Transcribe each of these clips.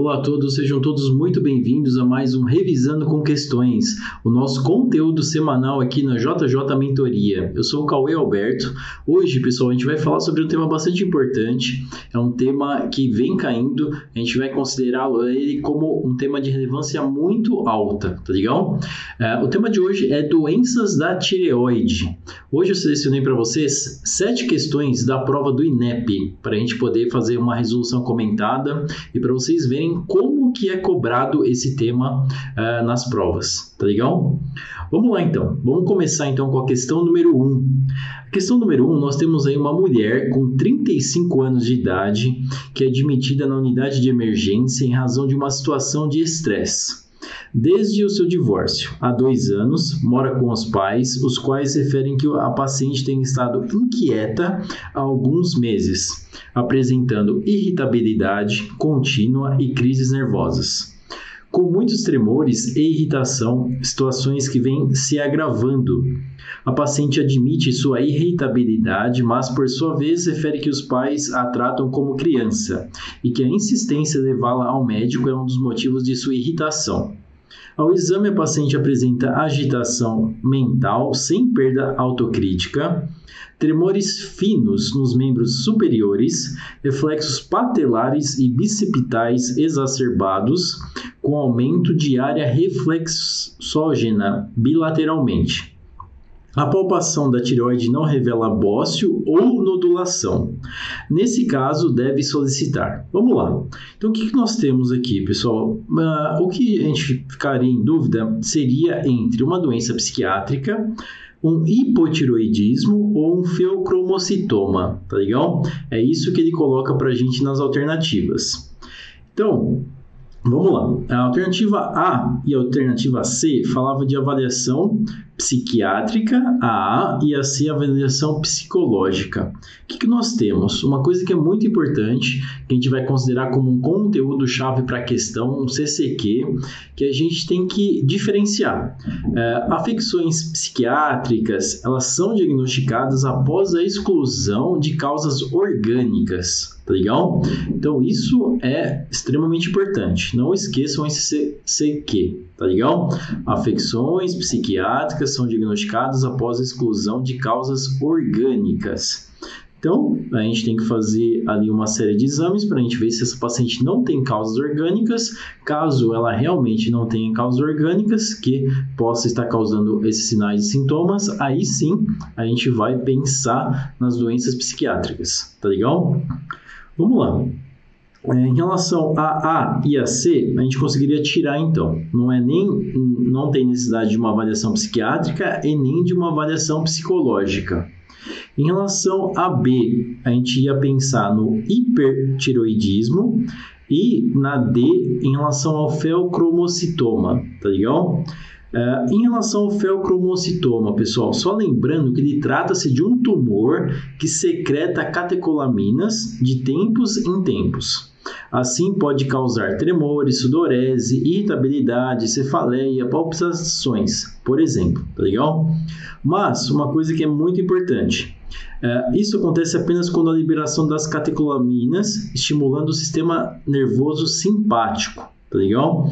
Olá a todos, sejam todos muito bem-vindos a mais um Revisando com Questões, o nosso conteúdo semanal aqui na JJ Mentoria. Eu sou o Cauê Alberto. Hoje, pessoal, a gente vai falar sobre um tema bastante importante. É um tema que vem caindo, a gente vai considerá-lo ele como um tema de relevância muito alta, tá legal? É, o tema de hoje é doenças da tireoide. Hoje eu selecionei para vocês sete questões da prova do INEP, para a gente poder fazer uma resolução comentada e para vocês verem como que é cobrado esse tema uh, nas provas, tá legal? Vamos lá então, vamos começar então com a questão número 1. Um. Questão número 1, um, nós temos aí uma mulher com 35 anos de idade que é admitida na unidade de emergência em razão de uma situação de estresse. Desde o seu divórcio, há dois anos, mora com os pais, os quais referem que a paciente tem estado inquieta há alguns meses, apresentando irritabilidade contínua e crises nervosas. Com muitos tremores e irritação, situações que vêm se agravando. A paciente admite sua irritabilidade, mas por sua vez refere que os pais a tratam como criança e que a insistência levá-la ao médico é um dos motivos de sua irritação. Ao exame, a paciente apresenta agitação mental sem perda autocrítica, tremores finos nos membros superiores, reflexos patelares e bicipitais exacerbados, com aumento de área reflexógena bilateralmente. A palpação da tireoide não revela bócio ou nodulação. Nesse caso, deve solicitar. Vamos lá. Então, o que nós temos aqui, pessoal? Uh, o que a gente ficaria em dúvida seria entre uma doença psiquiátrica, um hipotiroidismo ou um feocromocitoma, tá legal? É isso que ele coloca para a gente nas alternativas. Então, Vamos lá. A alternativa A e a alternativa C falava de avaliação psiquiátrica, a A, e a C, avaliação psicológica. O que, que nós temos? Uma coisa que é muito importante, que a gente vai considerar como um conteúdo-chave para a questão, um CCQ, que a gente tem que diferenciar. É, afecções psiquiátricas, elas são diagnosticadas após a exclusão de causas orgânicas tá legal? Então isso é extremamente importante. Não esqueçam esse CQ, tá legal? Afecções psiquiátricas são diagnosticadas após exclusão de causas orgânicas. Então, a gente tem que fazer ali uma série de exames para a gente ver se essa paciente não tem causas orgânicas. Caso ela realmente não tenha causas orgânicas que possa estar causando esses sinais e sintomas, aí sim a gente vai pensar nas doenças psiquiátricas, tá legal? Vamos lá. Em relação a A e a C, a gente conseguiria tirar então. Não é nem não tem necessidade de uma avaliação psiquiátrica e nem de uma avaliação psicológica. Em relação a B, a gente ia pensar no hipertiroidismo e na D em relação ao feocromocitoma, tá legal? Uh, em relação ao feocromocitoma, pessoal, só lembrando que ele trata-se de um tumor que secreta catecolaminas de tempos em tempos. Assim, pode causar tremores, sudorese, irritabilidade, cefaleia, palpitações, por exemplo, tá legal? Mas, uma coisa que é muito importante, uh, isso acontece apenas quando a liberação das catecolaminas estimulando o sistema nervoso simpático, tá legal?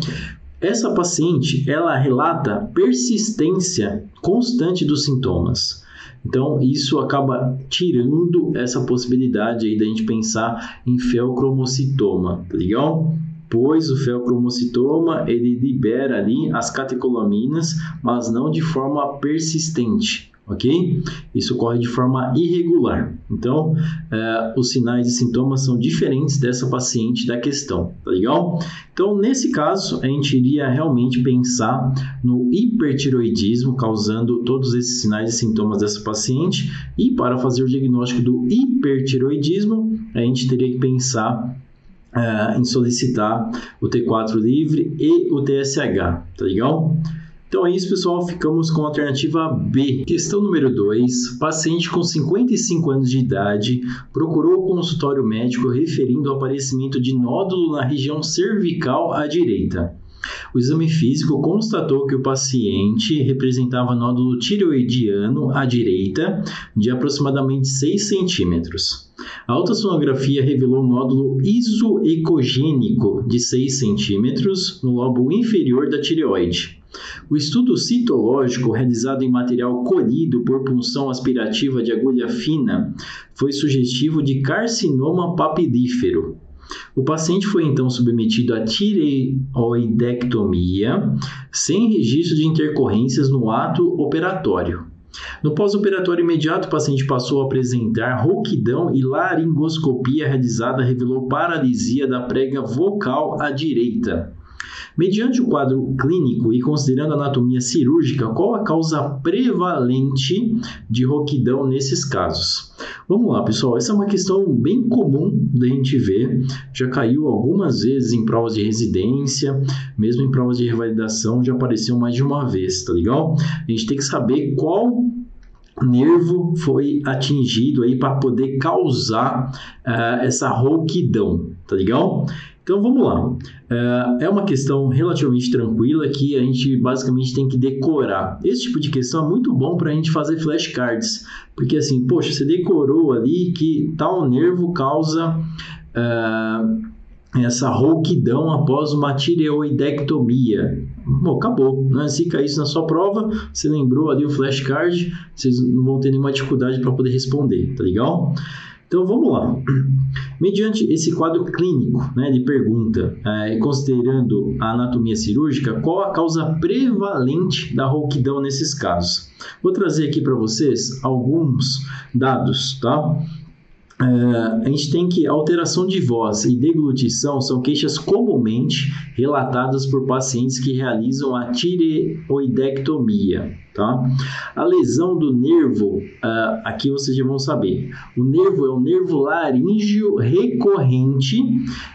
Essa paciente, ela relata persistência constante dos sintomas. Então, isso acaba tirando essa possibilidade aí da gente pensar em feocromocitoma, tá legal? Pois o feocromocitoma, ele libera ali as catecolaminas, mas não de forma persistente ok? Isso ocorre de forma irregular. Então, é, os sinais e sintomas são diferentes dessa paciente da questão, tá legal? Então, nesse caso, a gente iria realmente pensar no hipertiroidismo causando todos esses sinais e sintomas dessa paciente e para fazer o diagnóstico do hipertiroidismo, a gente teria que pensar é, em solicitar o T4 livre e o TSH, tá legal? Então é isso, pessoal. Ficamos com a alternativa B. Questão número 2. Paciente com 55 anos de idade procurou o consultório médico referindo ao aparecimento de nódulo na região cervical à direita. O exame físico constatou que o paciente representava nódulo tireoidiano à direita de aproximadamente 6 centímetros. A ultrassonografia revelou um nódulo isoecogênico de 6 centímetros no lobo inferior da tireoide. O estudo citológico, realizado em material colhido por punção aspirativa de agulha fina, foi sugestivo de carcinoma papilífero. O paciente foi então submetido a tireoidectomia, sem registro de intercorrências no ato operatório. No pós-operatório imediato, o paciente passou a apresentar rouquidão e laringoscopia realizada revelou paralisia da prega vocal à direita. Mediante o quadro clínico e considerando a anatomia cirúrgica, qual a causa prevalente de roquidão nesses casos? Vamos lá, pessoal. Essa é uma questão bem comum da gente ver. Já caiu algumas vezes em provas de residência, mesmo em provas de revalidação, já apareceu mais de uma vez, tá legal? A gente tem que saber qual nervo foi atingido aí para poder causar uh, essa rouquidão, tá legal? Então vamos lá. É, é uma questão relativamente tranquila que a gente basicamente tem que decorar. Esse tipo de questão é muito bom para a gente fazer flashcards, porque assim, poxa, você decorou ali que tal nervo causa uh, essa rouquidão após uma tireoidectomia. Bom, acabou. Né? Se cair isso na sua prova, você lembrou ali o flashcard, vocês não vão ter nenhuma dificuldade para poder responder, tá legal? Então vamos lá. Mediante esse quadro clínico né, de pergunta, é, considerando a anatomia cirúrgica, qual a causa prevalente da rouquidão nesses casos? Vou trazer aqui para vocês alguns dados, tá? É, a gente tem que alteração de voz e deglutição são queixas comumente relatadas por pacientes que realizam a tireoidectomia. Tá? A lesão do nervo, uh, aqui vocês já vão saber. O nervo é o nervo laríngeo recorrente,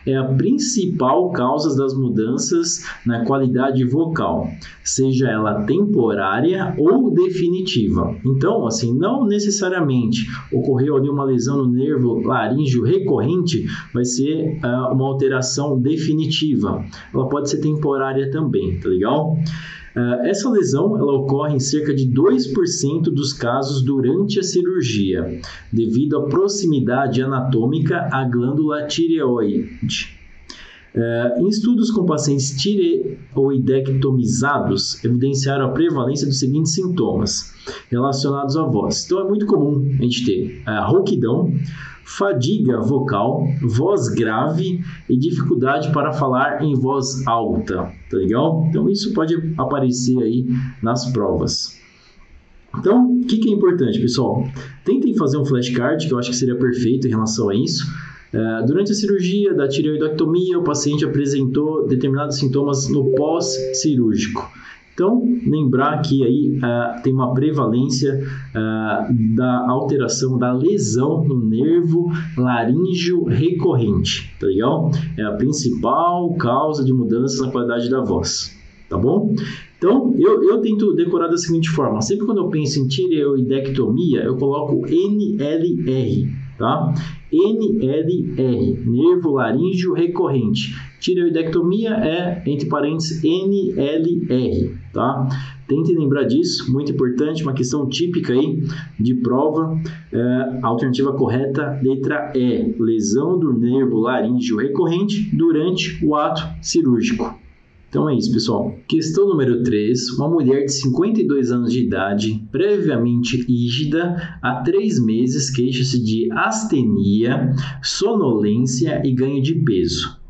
é a principal causa das mudanças na qualidade vocal, seja ela temporária ou definitiva. Então, assim, não necessariamente ocorreu ali uma lesão no nervo laríngeo recorrente, vai ser uh, uma alteração definitiva. Ela pode ser temporária também, tá legal? Uh, essa lesão ela ocorre em cerca de 2% dos casos durante a cirurgia, devido à proximidade anatômica à glândula tireoide. Uh, em estudos com pacientes tireoidectomizados, evidenciaram a prevalência dos seguintes sintomas relacionados à voz. Então, é muito comum a gente ter a rouquidão, fadiga vocal, voz grave e dificuldade para falar em voz alta, tá legal? Então isso pode aparecer aí nas provas. Então, o que, que é importante, pessoal? Tentem fazer um flashcard, que eu acho que seria perfeito em relação a isso. Uh, durante a cirurgia da tireoidectomia, o paciente apresentou determinados sintomas no pós-cirúrgico. Então, lembrar que aí uh, tem uma prevalência uh, da alteração da lesão no nervo laríngeo recorrente, tá legal? É a principal causa de mudança na qualidade da voz, tá bom? Então, eu, eu tento decorar da seguinte forma: sempre quando eu penso em tireoidectomia, eu coloco NLR, tá? NLR, nervo laríngeo recorrente. Tireoidectomia é, entre parênteses, NLR, tá? Tentem lembrar disso, muito importante, uma questão típica aí de prova. É, alternativa correta, letra E, lesão do nervo laríngeo recorrente durante o ato cirúrgico. Então é isso, pessoal. Questão número 3. Uma mulher de 52 anos de idade, previamente rígida, há 3 meses queixa-se de astenia, sonolência e ganho de peso.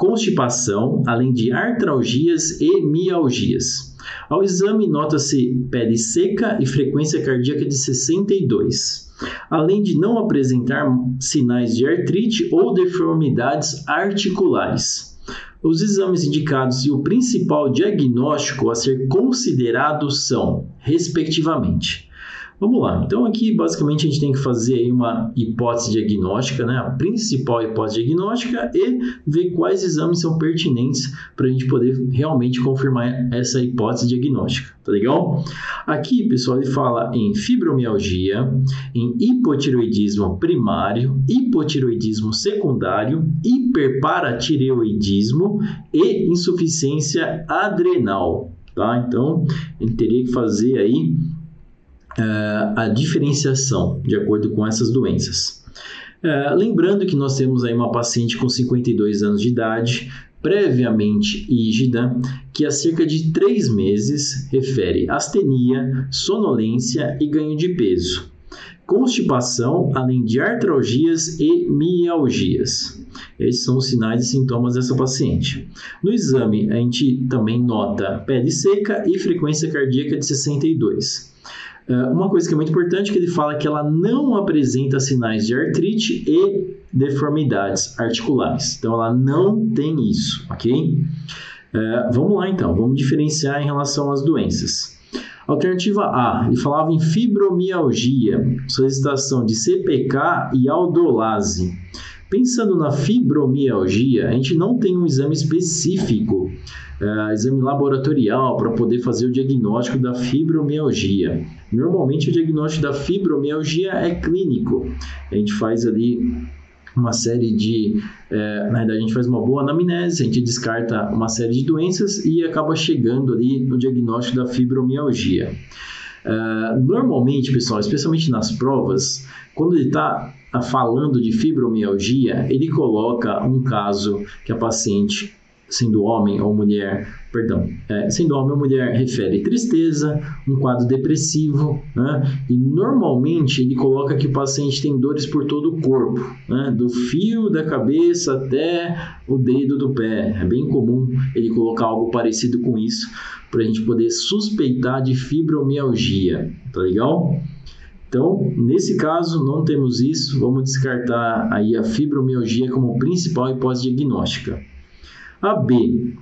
Constipação, além de artralgias e mialgias. Ao exame, nota-se pele seca e frequência cardíaca de 62 além de não apresentar sinais de artrite ou deformidades articulares os exames indicados e o principal diagnóstico a ser considerado são, respectivamente, Vamos lá. Então aqui basicamente a gente tem que fazer aí uma hipótese diagnóstica, né? A principal hipótese diagnóstica e ver quais exames são pertinentes para a gente poder realmente confirmar essa hipótese diagnóstica, tá legal? Aqui, pessoal, ele fala em fibromialgia, em hipotiroidismo primário, hipotiroidismo secundário, hiperparatireoidismo e insuficiência adrenal, tá? Então, ele teria que fazer aí a diferenciação de acordo com essas doenças. É, lembrando que nós temos aí uma paciente com 52 anos de idade, previamente ígida, que há cerca de três meses refere astenia, sonolência e ganho de peso, constipação, além de artralgias e mialgias. Esses são os sinais e sintomas dessa paciente. No exame, a gente também nota pele seca e frequência cardíaca de 62. É, uma coisa que é muito importante é que ele fala que ela não apresenta sinais de artrite e deformidades articulares. Então, ela não tem isso, ok? É, vamos lá, então. Vamos diferenciar em relação às doenças. Alternativa A, ele falava em fibromialgia, solicitação de CPK e aldolase. Pensando na fibromialgia, a gente não tem um exame específico, uh, exame laboratorial, para poder fazer o diagnóstico da fibromialgia. Normalmente, o diagnóstico da fibromialgia é clínico. A gente faz ali uma série de. É, na verdade, a gente faz uma boa anamnese, a gente descarta uma série de doenças e acaba chegando ali no diagnóstico da fibromialgia. Uh, normalmente, pessoal, especialmente nas provas, quando ele está falando de fibromialgia, ele coloca um caso que a paciente, sendo homem ou mulher, perdão, é, sendo homem ou mulher, refere tristeza, um quadro depressivo, né? E normalmente ele coloca que o paciente tem dores por todo o corpo, né? Do fio da cabeça até o dedo do pé. É bem comum ele colocar algo parecido com isso para a gente poder suspeitar de fibromialgia, tá legal? Então, nesse caso, não temos isso, vamos descartar aí a fibromialgia como principal hipótese diagnóstica. A B,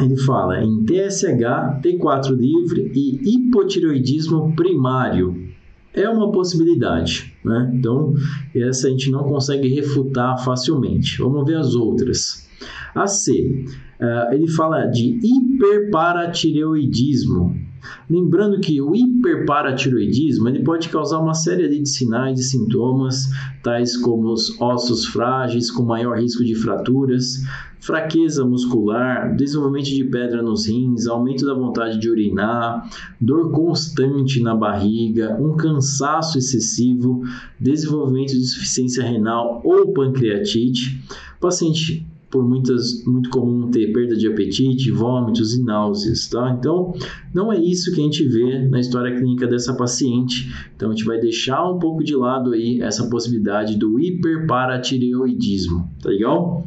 ele fala em TSH, T4 livre e hipotireoidismo primário. É uma possibilidade, né? Então, essa a gente não consegue refutar facilmente. Vamos ver as outras. A C, uh, ele fala de hiperparatireoidismo. Lembrando que o hiperparatiroidismo ele pode causar uma série de sinais e sintomas, tais como os ossos frágeis com maior risco de fraturas, fraqueza muscular, desenvolvimento de pedra nos rins, aumento da vontade de urinar, dor constante na barriga, um cansaço excessivo, desenvolvimento de insuficiência renal ou pancreatite. O paciente por muitas muito comum ter perda de apetite, vômitos e náuseas, tá? Então, não é isso que a gente vê na história clínica dessa paciente. Então, a gente vai deixar um pouco de lado aí essa possibilidade do hiperparatireoidismo, tá legal?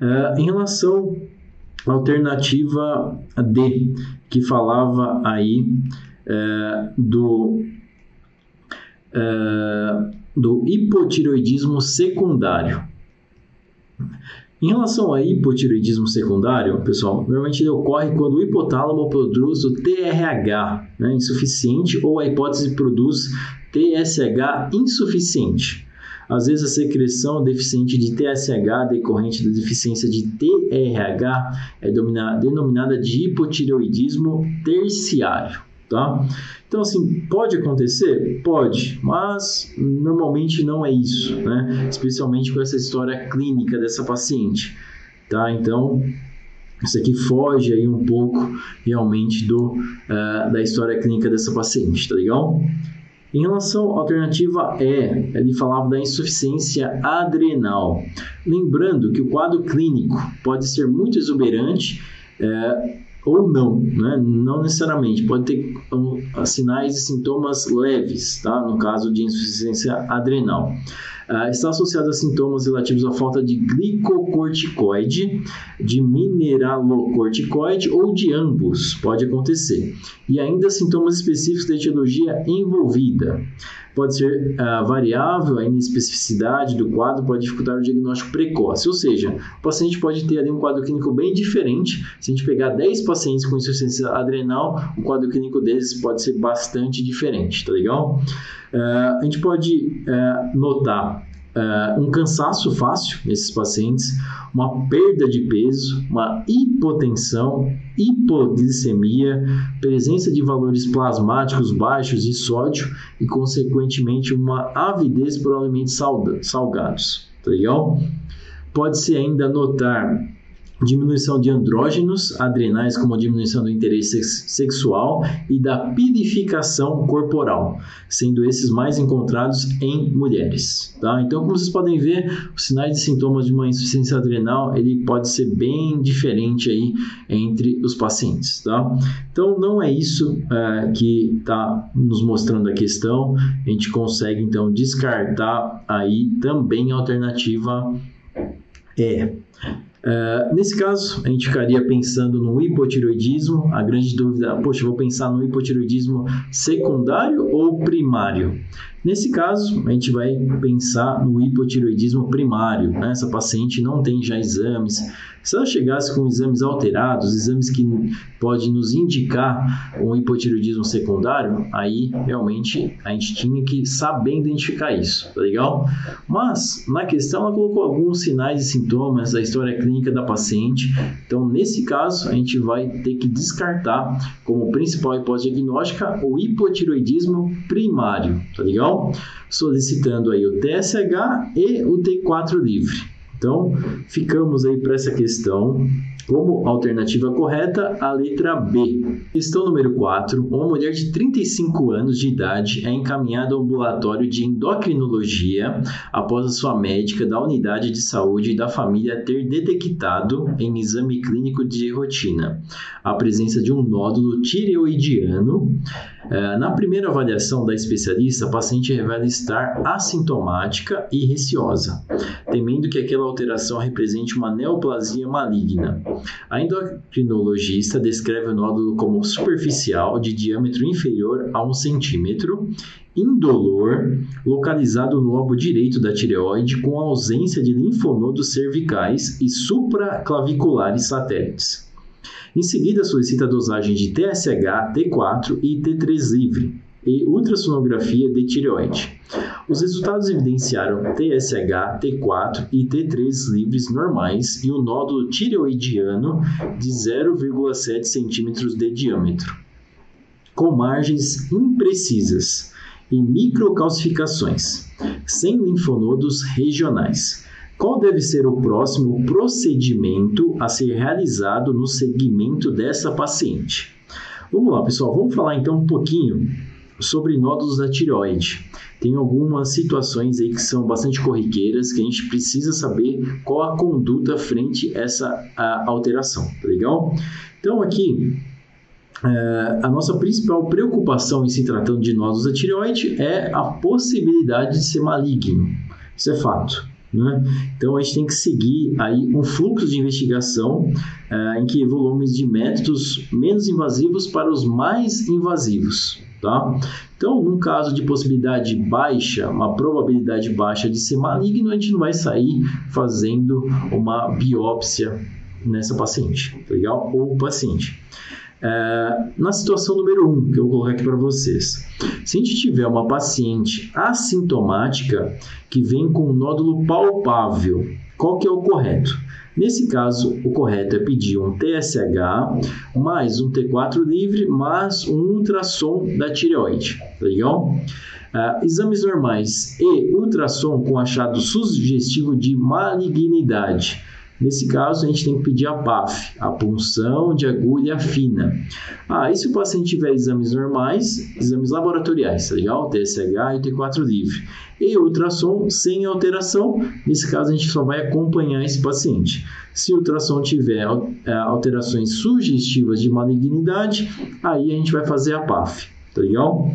Uh, em relação à alternativa D, que falava aí uh, do uh, do hipotireoidismo secundário. Em relação ao hipotireoidismo secundário, pessoal, normalmente ele ocorre quando o hipotálamo produz o TRH né, insuficiente ou a hipótese produz TSH insuficiente. Às vezes a secreção deficiente de TSH decorrente da deficiência de TRH é denominada de hipotireoidismo terciário, tá? Então, assim, pode acontecer? Pode, mas normalmente não é isso, né? Especialmente com essa história clínica dessa paciente, tá? Então, isso aqui foge aí um pouco realmente do, uh, da história clínica dessa paciente, tá legal? Em relação à alternativa E, ele falava da insuficiência adrenal. Lembrando que o quadro clínico pode ser muito exuberante, é, ou não, né? Não necessariamente, pode ter um, sinais e sintomas leves, tá? No caso de insuficiência adrenal. Uh, está associado a sintomas relativos à falta de glicocorticoide, de mineralocorticoide ou de ambos, pode acontecer. E ainda sintomas específicos da etiologia envolvida. Pode ser uh, variável, a inespecificidade do quadro pode dificultar o diagnóstico precoce, ou seja, o paciente pode ter ali um quadro clínico bem diferente. Se a gente pegar 10 pacientes com insuficiência adrenal, o quadro clínico deles pode ser bastante diferente, tá legal? Uh, a gente pode uh, notar uh, um cansaço fácil nesses pacientes, uma perda de peso, uma hipotensão, hipoglicemia, presença de valores plasmáticos baixos de sódio e, consequentemente, uma avidez por alimentos salgados. Tá legal? Pode-se ainda notar diminuição de andrógenos adrenais, como diminuição do interesse sexual e da pirificação corporal, sendo esses mais encontrados em mulheres. Tá? Então, como vocês podem ver, os sinais e sintomas de uma insuficiência adrenal ele pode ser bem diferente aí entre os pacientes. Tá? Então, não é isso é, que está nos mostrando a questão. A gente consegue então descartar aí também a alternativa é Uh, nesse caso, a gente ficaria pensando no hipotiroidismo. A grande dúvida, poxa, vou pensar no hipotiroidismo secundário ou primário? Nesse caso, a gente vai pensar no hipotiroidismo primário. Né? Essa paciente não tem já exames. Se ela chegasse com exames alterados, exames que podem nos indicar um hipotiroidismo secundário, aí realmente a gente tinha que saber identificar isso, tá legal? Mas na questão ela colocou alguns sinais e sintomas da história clínica da paciente. Então, nesse caso, a gente vai ter que descartar como principal hipótese diagnóstica o hipotiroidismo primário, tá legal? Solicitando aí o TSH e o T4 livre. Então, ficamos aí para essa questão. Como alternativa correta, a letra B. Questão número 4. Uma mulher de 35 anos de idade é encaminhada ao ambulatório de endocrinologia após a sua médica da unidade de saúde da família ter detectado, em exame clínico de rotina, a presença de um nódulo tireoidiano na primeira avaliação da especialista, a paciente revela estar assintomática e receosa, temendo que aquela alteração represente uma neoplasia maligna. A endocrinologista descreve o nódulo como superficial, de diâmetro inferior a um centímetro, indolor, localizado no lobo direito da tireoide, com ausência de linfonodos cervicais e supraclaviculares satélites. Em seguida, solicita a dosagem de TSH, T4 e T3 livre e ultrassonografia de tireoide. Os resultados evidenciaram TSH, T4 e T3 livres normais e um nódulo tireoidiano de 0,7 cm de diâmetro, com margens imprecisas e microcalcificações, sem linfonodos regionais. Qual deve ser o próximo procedimento a ser realizado no segmento dessa paciente? Vamos lá, pessoal, vamos falar então um pouquinho sobre nódulos da tireoide. Tem algumas situações aí que são bastante corriqueiras que a gente precisa saber qual a conduta frente a essa a alteração, tá legal? Então aqui é, a nossa principal preocupação em se tratando de nódulos da tireoide é a possibilidade de ser maligno. Isso é fato. Né? Então a gente tem que seguir aí um fluxo de investigação uh, em que volumes de métodos menos invasivos para os mais invasivos. Tá? Então, num caso de possibilidade baixa, uma probabilidade baixa de ser maligno, a gente não vai sair fazendo uma biópsia nessa paciente, tá legal? Ou paciente. É, na situação número 1, um, que eu vou colocar aqui para vocês. Se a gente tiver uma paciente assintomática que vem com um nódulo palpável, qual que é o correto? Nesse caso, o correto é pedir um TSH mais um T4 livre mais um ultrassom da tireoide, tá legal? Uh, exames normais e ultrassom com achado sugestivo de malignidade Nesse caso, a gente tem que pedir a PAF, a punção de agulha fina. Ah, e se o paciente tiver exames normais, exames laboratoriais, tá legal? TSH e T4 livre. E ultrassom sem alteração, nesse caso a gente só vai acompanhar esse paciente. Se o ultrassom tiver é, alterações sugestivas de malignidade, aí a gente vai fazer a PAF, tá legal?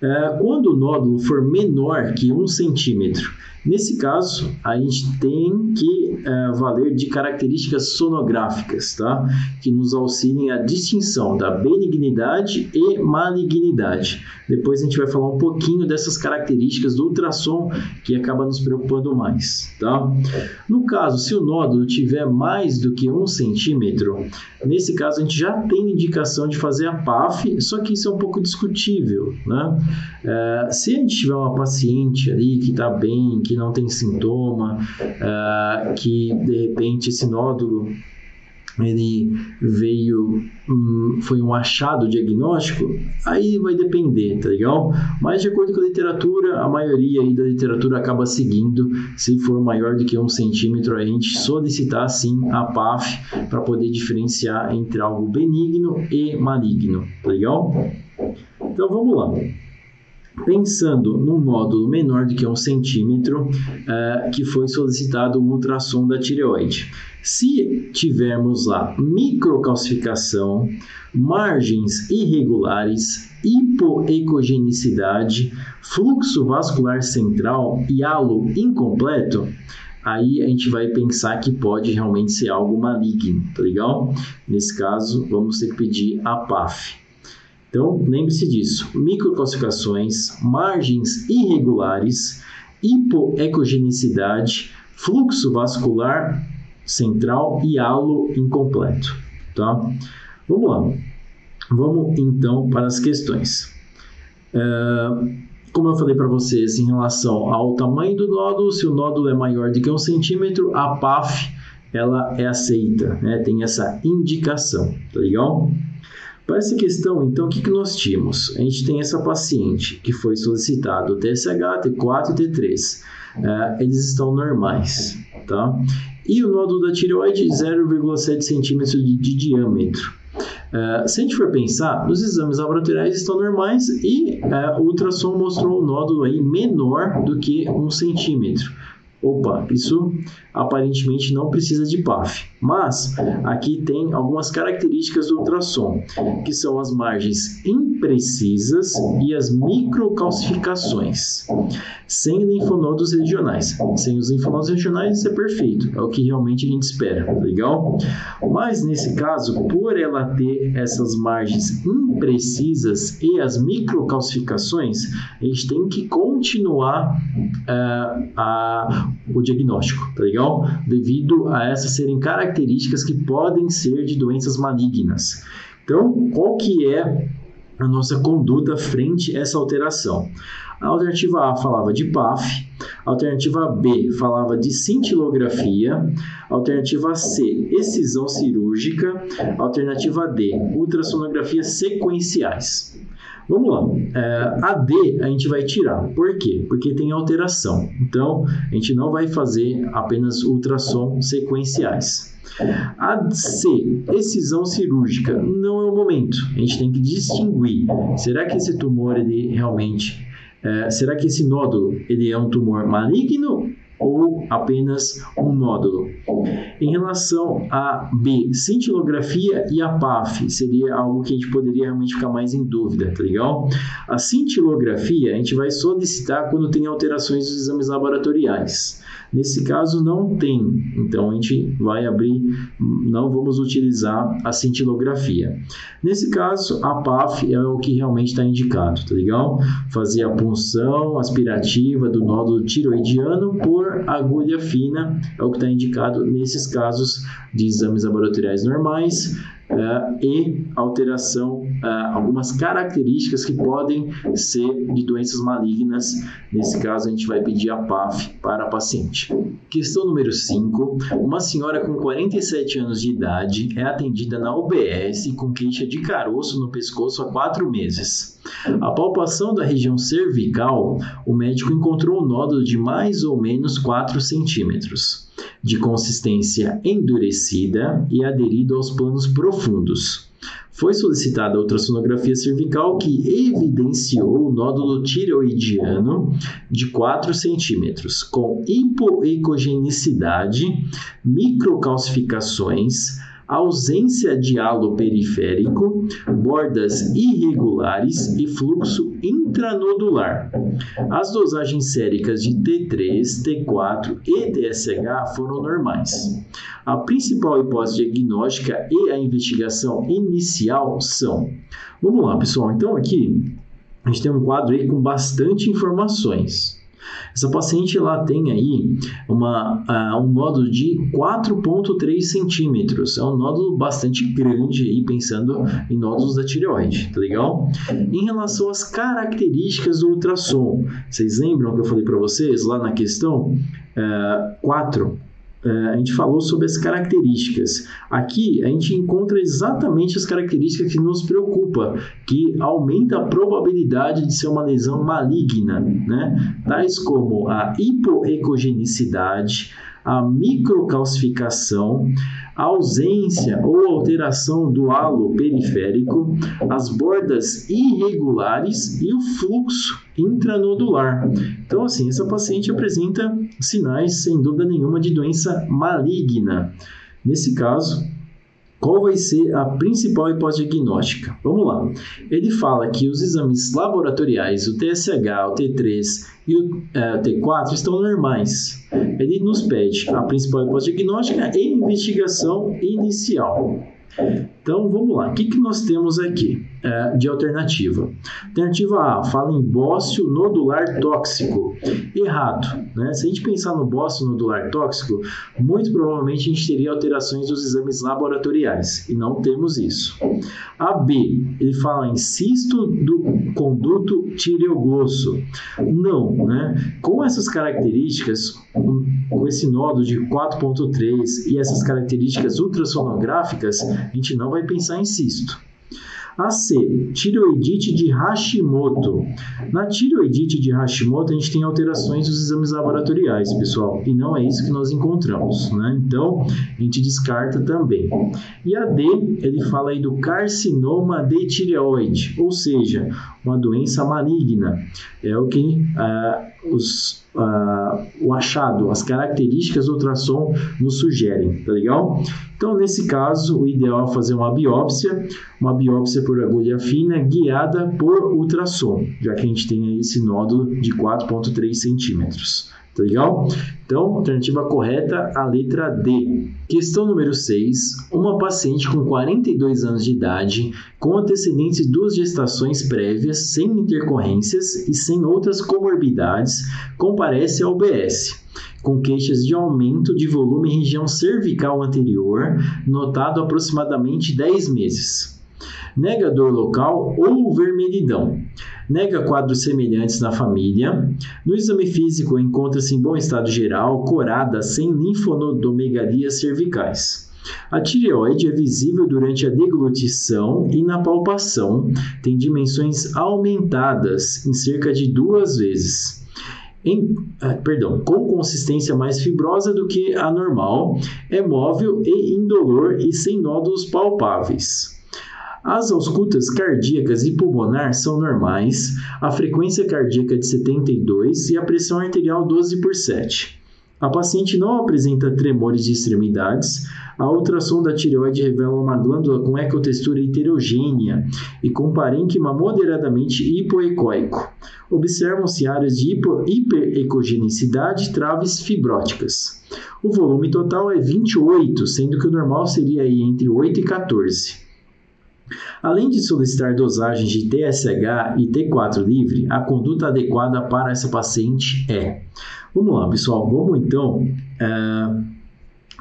É, quando o nódulo for menor que um centímetro Nesse caso, a gente tem que é, valer de características sonográficas, tá? Que nos auxiliem a distinção da benignidade e malignidade. Depois a gente vai falar um pouquinho dessas características do ultrassom que acaba nos preocupando mais, tá? No caso, se o nódulo tiver mais do que um centímetro, nesse caso a gente já tem indicação de fazer a PAF, só que isso é um pouco discutível, né? É, se a gente tiver uma paciente ali que está bem, que não tem sintoma, uh, que de repente esse nódulo ele veio, um, foi um achado diagnóstico, aí vai depender, tá legal? Mas de acordo com a literatura, a maioria aí da literatura acaba seguindo, se for maior do que um centímetro, a gente solicitar sim a PAF para poder diferenciar entre algo benigno e maligno, tá legal? Então vamos lá. Pensando num nódulo menor do que um centímetro, uh, que foi solicitado um ultrassom da tireoide. Se tivermos lá microcalcificação, margens irregulares, hipoecogenicidade, fluxo vascular central e halo incompleto, aí a gente vai pensar que pode realmente ser algo maligno, tá legal? Nesse caso, vamos ter que pedir a PAF. Então, lembre-se disso: microcalcificações, margens irregulares, hipoecogenicidade, fluxo vascular central e halo incompleto, tá? Vamos lá. Vamos então para as questões. Uh, como eu falei para vocês em relação ao tamanho do nódulo, se o nódulo é maior do que um centímetro, a PAF ela é aceita, né? tem essa indicação, tá legal? Para essa questão, então, o que, que nós tínhamos? A gente tem essa paciente que foi solicitado TSH, T4 e T3. Uh, eles estão normais, tá? E o nódulo da tireoide, 0,7 centímetros de, de diâmetro. Uh, se a gente for pensar, os exames laboratoriais estão normais e uh, o ultrassom mostrou um nódulo aí menor do que um centímetro. Opa, isso aparentemente não precisa de PAF. Mas aqui tem algumas características do ultrassom, que são as margens imprecisas e as microcalcificações, sem linfonodos regionais. Sem os linfonodos regionais, isso é perfeito, é o que realmente a gente espera, legal? Mas nesse caso, por ela ter essas margens imprecisas e as microcalcificações, a gente tem que continuar uh, a, o diagnóstico, tá legal? Devido a essas serem características que podem ser de doenças malignas. Então, qual que é a nossa conduta frente a essa alteração? A alternativa A falava de PAF, a alternativa B falava de cintilografia, a alternativa C, excisão cirúrgica, a alternativa D, ultrassonografia sequenciais. Vamos lá. É, a D a gente vai tirar. Por quê? Porque tem alteração. Então, a gente não vai fazer apenas ultrassom sequenciais. A C, excisão cirúrgica, não é o momento. A gente tem que distinguir. Será que esse tumor ele realmente é, será que esse nódulo ele é um tumor maligno ou apenas um nódulo. Em relação a B, cintilografia e a PAF, seria algo que a gente poderia realmente ficar mais em dúvida, tá legal? A cintilografia a gente vai solicitar quando tem alterações dos exames laboratoriais. Nesse caso não tem, então a gente vai abrir, não vamos utilizar a cintilografia. Nesse caso, a PAF é o que realmente está indicado, tá legal? Fazer a punção aspirativa do nódulo tiroidiano por agulha fina é o que está indicado nesses casos de exames laboratoriais normais uh, e alteração, uh, algumas características que podem ser de doenças malignas. Nesse caso, a gente vai pedir a PAF para a paciente. Questão número 5. Uma senhora com 47 anos de idade é atendida na UBS com queixa de caroço no pescoço há 4 meses. A palpação da região cervical, o médico encontrou um nódulo de mais ou menos 4 centímetros de consistência endurecida e aderido aos planos profundos. Foi solicitada ultrassonografia cervical que evidenciou o nódulo tireoidiano de 4 centímetros, com hipoecogenicidade, microcalcificações, ausência de halo periférico, bordas irregulares e fluxo intranodular. As dosagens séricas de T3, T4 e TSH foram normais. A principal hipótese diagnóstica e a investigação inicial são. Vamos lá, pessoal. Então aqui a gente tem um quadro aí com bastante informações. Essa paciente ela tem aí uma, uh, um nódulo de 4,3 centímetros. É um nódulo bastante grande aí, pensando em nódulos da tireoide, tá legal? Em relação às características do ultrassom, vocês lembram que eu falei para vocês lá na questão uh, 4? É, a gente falou sobre as características. Aqui a gente encontra exatamente as características que nos preocupa, que aumenta a probabilidade de ser uma lesão maligna, né? tais como a hipoecogenicidade, a microcalcificação, ausência ou alteração do halo periférico, as bordas irregulares e o fluxo intranodular. Então, assim, essa paciente apresenta sinais, sem dúvida nenhuma, de doença maligna. Nesse caso, qual vai ser a principal hipótese diagnóstica? Vamos lá. Ele fala que os exames laboratoriais, o TSH, o T3 e o é, T4 estão normais. Ele nos pede a principal hipótese diagnóstica e investigação inicial. Então vamos lá, o que, que nós temos aqui é, de alternativa? Alternativa A fala em bócio nodular tóxico. Errado. Né? Se a gente pensar no bócio nodular tóxico, muito provavelmente a gente teria alterações dos exames laboratoriais e não temos isso. A B, ele fala em cisto do conduto tireoglosso. Não, né? Com essas características, com esse nodo de 4.3 e essas características ultrassonográficas, a gente não vai pensar em cisto. A C, tireoidite de Hashimoto. Na tireoidite de Hashimoto, a gente tem alterações dos exames laboratoriais, pessoal, e não é isso que nós encontramos, né? Então, a gente descarta também. E a D, ele fala aí do carcinoma de tireoide, ou seja, uma doença maligna. É o que uh, os uh, o achado, as características do ultrassom nos sugerem, tá legal? Então, nesse caso, o ideal é fazer uma biópsia, uma biópsia por agulha fina guiada por ultrassom, já que a gente tem esse nódulo de 4,3 centímetros. Tá legal? Então, alternativa correta, a letra D. Questão número 6. Uma paciente com 42 anos de idade, com antecedentes de duas gestações prévias, sem intercorrências e sem outras comorbidades, comparece ao UBS com queixas de aumento de volume em região cervical anterior, notado aproximadamente 10 meses. Nega dor local ou vermelhidão. Nega quadros semelhantes na família. No exame físico, encontra-se em bom estado geral, corada, sem linfonodomegalias cervicais. A tireoide é visível durante a deglutição e na palpação, tem dimensões aumentadas em cerca de duas vezes. Em, ah, perdão, com consistência mais fibrosa do que a normal, é móvel e indolor e sem nódulos palpáveis. As auscultas cardíacas e pulmonar são normais, a frequência cardíaca de 72 e a pressão arterial 12 por 7. A paciente não apresenta tremores de extremidades. A ultrassom da tireoide revela uma glândula com ecotextura heterogênea e com parênquima moderadamente hipoecóico. Observam-se áreas de hiperecogenicidade e traves fibróticas. O volume total é 28, sendo que o normal seria aí entre 8 e 14. Além de solicitar dosagens de TSH e T4 livre, a conduta adequada para essa paciente é. Vamos lá, pessoal, vamos então uh,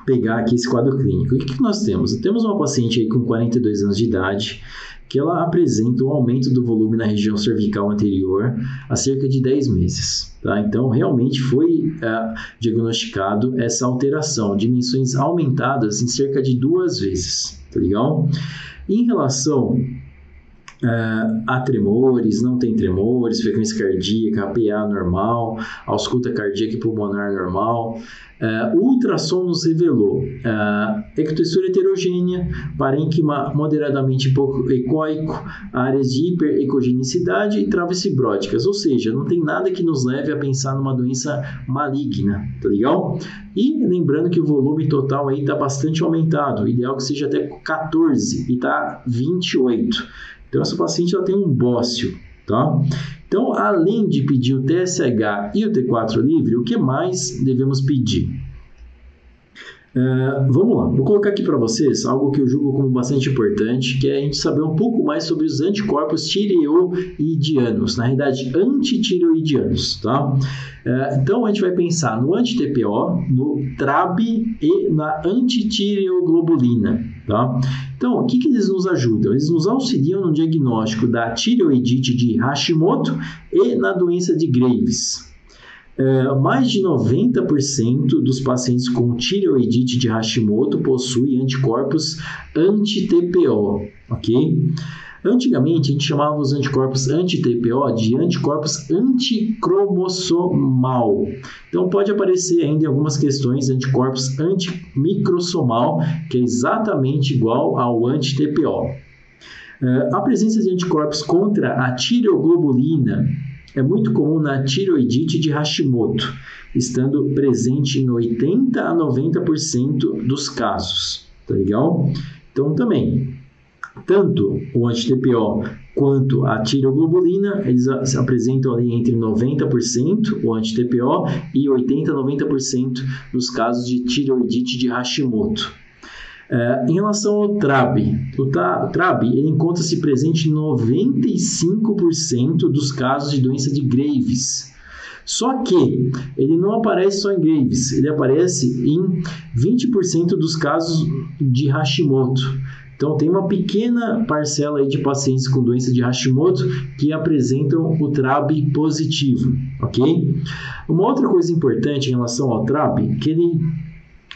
pegar aqui esse quadro clínico. O que, que nós temos? Temos uma paciente aí com 42 anos de idade que ela apresenta um aumento do volume na região cervical anterior há cerca de 10 meses. Tá? Então, realmente foi uh, diagnosticado essa alteração, dimensões aumentadas em cerca de duas vezes. Tá legal? Em relação uh, a tremores, não tem tremores, frequência cardíaca, APA normal, ausculta cardíaca e pulmonar normal. Uh, ultrassom nos revelou uh, ectotextura heterogênea, parênquima moderadamente ecoico, áreas de hiperecogenicidade e traves fibróticas, ou seja, não tem nada que nos leve a pensar numa doença maligna, tá legal? E lembrando que o volume total aí está bastante aumentado, ideal que seja até 14 e está 28. Então, essa paciente ela tem um bócio, tá? Então, além de pedir o TSH e o T4 livre, o que mais devemos pedir? Uh, vamos lá, vou colocar aqui para vocês algo que eu julgo como bastante importante, que é a gente saber um pouco mais sobre os anticorpos tireoidianos, na realidade antitireoidianos, tá? Uh, então a gente vai pensar no anti-TPO, no TRAB e na antitireoglobulina, tá? Então, o que, que eles nos ajudam? Eles nos auxiliam no diagnóstico da tireoidite de Hashimoto e na doença de Graves. É, mais de 90% dos pacientes com tireoidite de Hashimoto possuem anticorpos anti-TPO, ok? Antigamente, a gente chamava os anticorpos anti-TPO de anticorpos anticromossomal. Então, pode aparecer ainda em algumas questões anticorpos antimicrosomal, que é exatamente igual ao anti-TPO. Uh, a presença de anticorpos contra a tireoglobulina é muito comum na tiroidite de Hashimoto, estando presente em 80 a 90% dos casos. Tá legal? Então, também, tanto o anti-TPO quanto a tiroglobulina, eles apresentam ali entre 90% o anti-TPO e 80 a 90% nos casos de tiroidite de Hashimoto. É, em relação ao TRAB, o, TRAB encontra-se presente em 95% dos casos de doença de Graves. Só que ele não aparece só em Graves, ele aparece em 20% dos casos de Hashimoto. Então, tem uma pequena parcela de pacientes com doença de Hashimoto que apresentam o TRAB positivo, ok? Uma outra coisa importante em relação ao TRAB, que ele,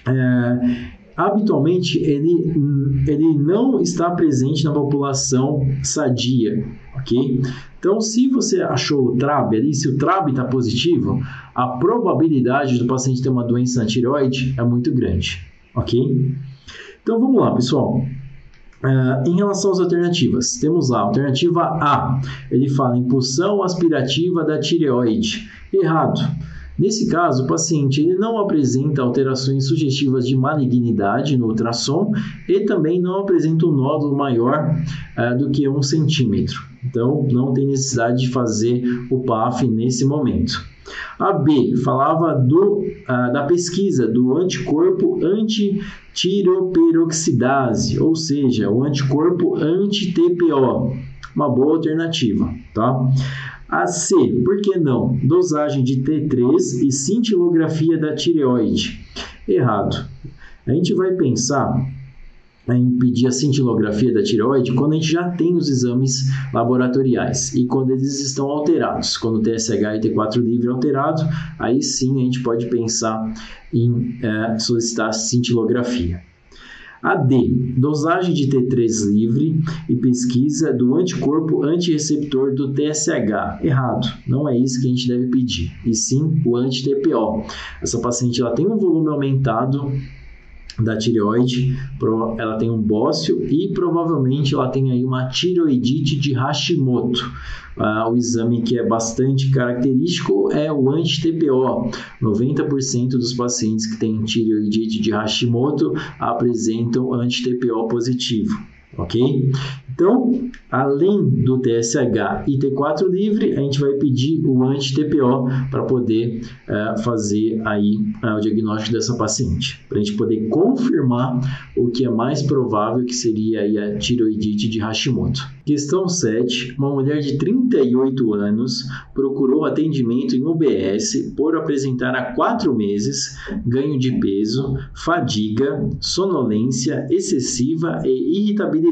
é, habitualmente, ele, ele não está presente na população sadia, ok? Então, se você achou o TRAB ali, se o TRAB está positivo, a probabilidade do paciente ter uma doença na tireoide é muito grande, ok? Então, vamos lá, pessoal. Uh, em relação às alternativas, temos lá a alternativa A, ele fala impulsão aspirativa da tireoide. Errado. Nesse caso, o paciente ele não apresenta alterações sugestivas de malignidade no ultrassom e também não apresenta um nódulo maior uh, do que um centímetro. Então, não tem necessidade de fazer o PAF nesse momento. A B falava do, uh, da pesquisa do anticorpo anti-tiroperoxidase, ou seja, o anticorpo anti-TPO. Uma boa alternativa, tá? A C, por que não? Dosagem de T3 e cintilografia da tireoide. Errado. A gente vai pensar em pedir a cintilografia da tireoide quando a gente já tem os exames laboratoriais e quando eles estão alterados. Quando o TSH e T4 livre alterado, aí sim a gente pode pensar em é, solicitar cintilografia. A D, dosagem de T3 livre e pesquisa do anticorpo antireceptor do TSH. Errado, não é isso que a gente deve pedir, e sim o anti-TPO. Essa paciente ela tem um volume aumentado da tireoide, ela tem um bócio e provavelmente ela tem aí uma tireoidite de Hashimoto. Ah, o exame que é bastante característico é o anti-TPO. 90% dos pacientes que têm tireoidite de Hashimoto apresentam anti-TPO positivo ok? Então, além do TSH e T4 livre, a gente vai pedir o anti-TPO para poder uh, fazer aí uh, o diagnóstico dessa paciente, para a gente poder confirmar o que é mais provável que seria aí a tiroidite de Hashimoto. Questão 7. Uma mulher de 38 anos procurou atendimento em UBS por apresentar há 4 meses ganho de peso, fadiga, sonolência excessiva e irritabilidade.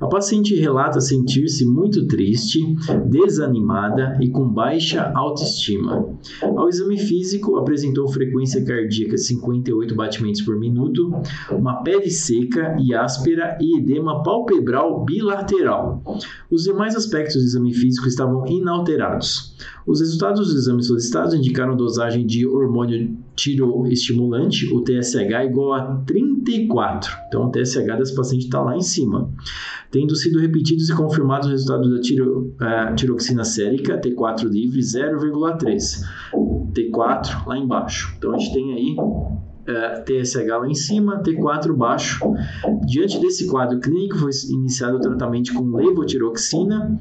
A paciente relata sentir-se muito triste, desanimada e com baixa autoestima. Ao exame físico, apresentou frequência cardíaca 58 batimentos por minuto, uma pele seca e áspera e edema palpebral bilateral. Os demais aspectos do exame físico estavam inalterados. Os resultados dos exames solicitados indicaram dosagem de hormônio tiroestimulante, o TSH, igual a 34. Então, o TSH desse paciente está lá em cima. Tendo sido repetidos e confirmados os resultados da tiro, uh, tiroxina sérica, T4 livre, 0,3. T4 lá embaixo. Então, a gente tem aí Uh, TSH lá em cima, T4 baixo. Diante desse quadro clínico, foi iniciado o tratamento com levotiroxina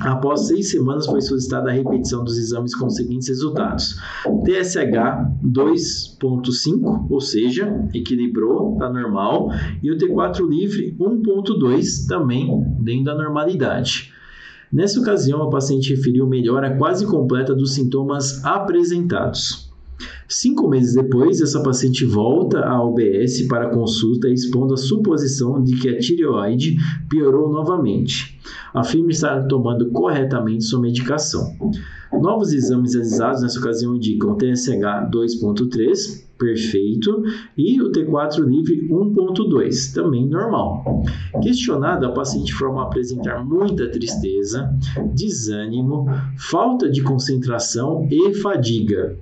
Após seis semanas, foi solicitada a repetição dos exames com os seguintes resultados: TSH 2,5, ou seja, equilibrou, está normal, e o T4 livre 1,2, também dentro da normalidade. Nessa ocasião, a paciente referiu melhora quase completa dos sintomas apresentados. Cinco meses depois, essa paciente volta à UBS para consulta expondo a suposição de que a tireoide piorou novamente. Afirma estar tomando corretamente sua medicação. Novos exames realizados nessa ocasião indicam TSH 2.3, perfeito, e o T4 livre 1.2, também normal. Questionada, a paciente forma apresentar muita tristeza, desânimo, falta de concentração e fadiga.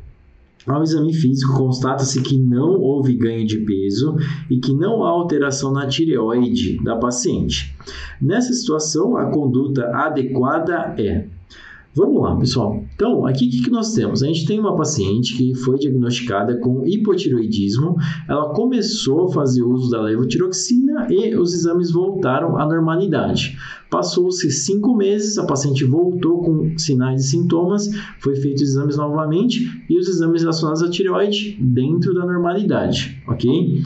Ao exame físico, constata-se que não houve ganho de peso e que não há alteração na tireoide da paciente. Nessa situação, a conduta adequada é Vamos lá, pessoal. Então, aqui o que, nós temos? A gente tem uma paciente que foi diagnosticada com hipotiroidismo. Ela começou a fazer uso da levotiroxina e os exames voltaram à normalidade. Passou-se cinco meses, a paciente voltou com sinais e sintomas, foi feito exames novamente e os exames relacionados à tireoide dentro da normalidade, ok?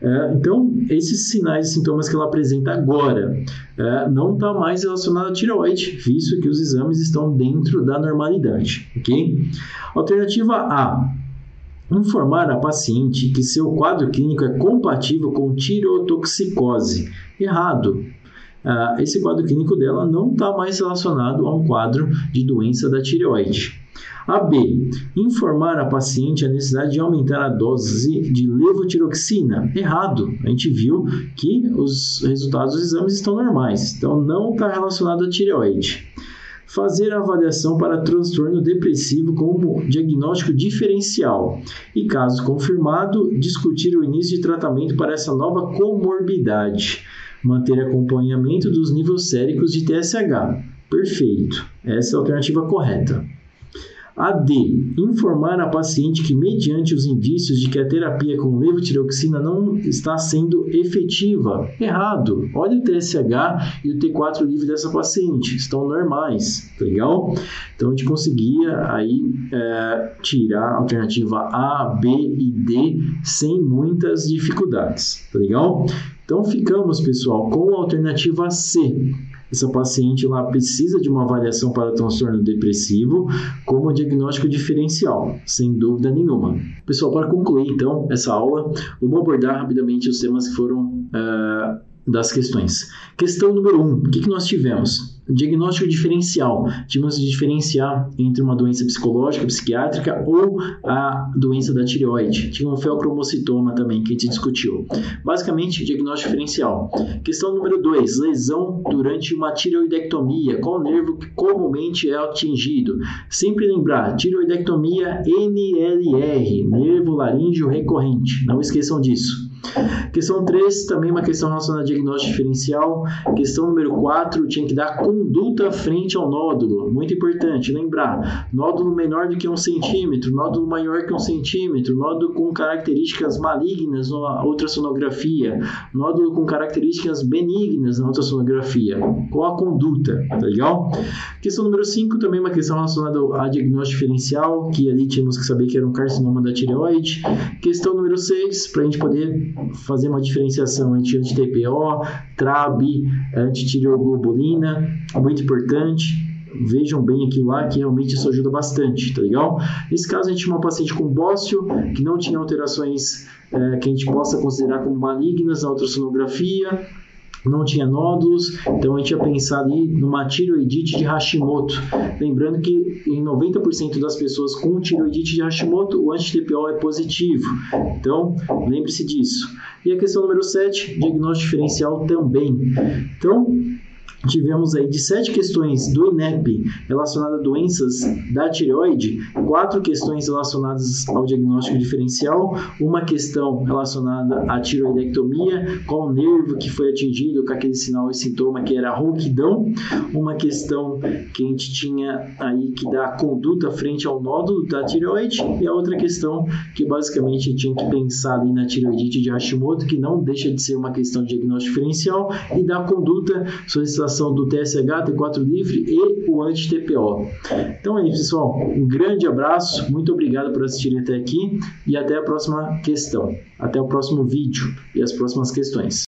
É, então, esses sinais e sintomas que ela apresenta agora é, não está mais relacionado à tireoide, visto que os exames estão dentro da normalidade, ok? Alternativa A. Informar a paciente que seu quadro clínico é compatível com tireotoxicose. Errado. Uh, esse quadro clínico dela não está mais relacionado a um quadro de doença da tireoide. A B. Informar a paciente a necessidade de aumentar a dose de levotiroxina. Errado. A gente viu que os resultados dos exames estão normais. Então, não está relacionado à tireoide. Fazer a avaliação para transtorno depressivo como diagnóstico diferencial. E, caso confirmado, discutir o início de tratamento para essa nova comorbidade. Manter acompanhamento dos níveis séricos de TSH. Perfeito. Essa é a alternativa correta. A D. Informar a paciente que, mediante os indícios de que a terapia com levotiroxina não está sendo efetiva. Errado. Olha o TSH e o T4 livre dessa paciente. Estão normais. Tá legal? Então, a gente conseguia aí é, tirar a alternativa A, B e D sem muitas dificuldades. Tá legal? Então, ficamos, pessoal, com a alternativa C essa paciente lá precisa de uma avaliação para transtorno depressivo como diagnóstico diferencial, sem dúvida nenhuma. Pessoal, para concluir então essa aula, vamos abordar rapidamente os temas que foram uh, das questões. Questão número 1, um, o que, que nós tivemos? Diagnóstico diferencial. De diferenciar entre uma doença psicológica, psiquiátrica ou a doença da tireoide. Tinha um felcromocitoma também que a gente discutiu. Basicamente, diagnóstico diferencial. Questão número 2, lesão durante uma tireoidectomia. Qual nervo que comumente é atingido? Sempre lembrar, tireoidectomia NLR, nervo laríngeo recorrente. Não esqueçam disso. Questão 3, também uma questão relacionada a diagnóstico diferencial. Questão número 4, tinha que dar conduta frente ao nódulo. Muito importante, lembrar. Nódulo menor do que um centímetro, nódulo maior que um centímetro, nódulo com características malignas na ultrassonografia, nódulo com características benignas na ultrassonografia. Qual a conduta, tá legal? Questão número 5, também uma questão relacionada a diagnóstico diferencial, que ali tínhamos que saber que era um carcinoma da tireoide. Questão número 6, para a gente poder fazer uma diferenciação entre anti-TPO, TRAB, antitireoglobulina, muito importante. Vejam bem aqui lá que realmente isso ajuda bastante, tá legal? Nesse caso, a gente tinha uma paciente com bócio que não tinha alterações é, que a gente possa considerar como malignas na ultrassonografia, não tinha nódulos, então a gente ia pensar ali numa tiroidite de Hashimoto. Lembrando que em 90% das pessoas com tiroidite de Hashimoto, o anti-TPO é positivo. Então, lembre-se disso. E a questão número 7, diagnóstico diferencial também. Então, tivemos aí de sete questões do INEP relacionadas a doenças da tireoide, quatro questões relacionadas ao diagnóstico diferencial, uma questão relacionada à tiroidectomia, qual nervo que foi atingido com aquele sinal e sintoma que era rouquidão, uma questão que a gente tinha aí que dá conduta frente ao nódulo da tireoide e a outra questão que basicamente tinha que pensar ali na tireoidite de Hashimoto, que não deixa de ser uma questão de diagnóstico diferencial e da conduta solicitação do TSH, T4 livre e o anti-TPO. Então é isso, pessoal. Um grande abraço, muito obrigado por assistirem até aqui e até a próxima questão. Até o próximo vídeo e as próximas questões.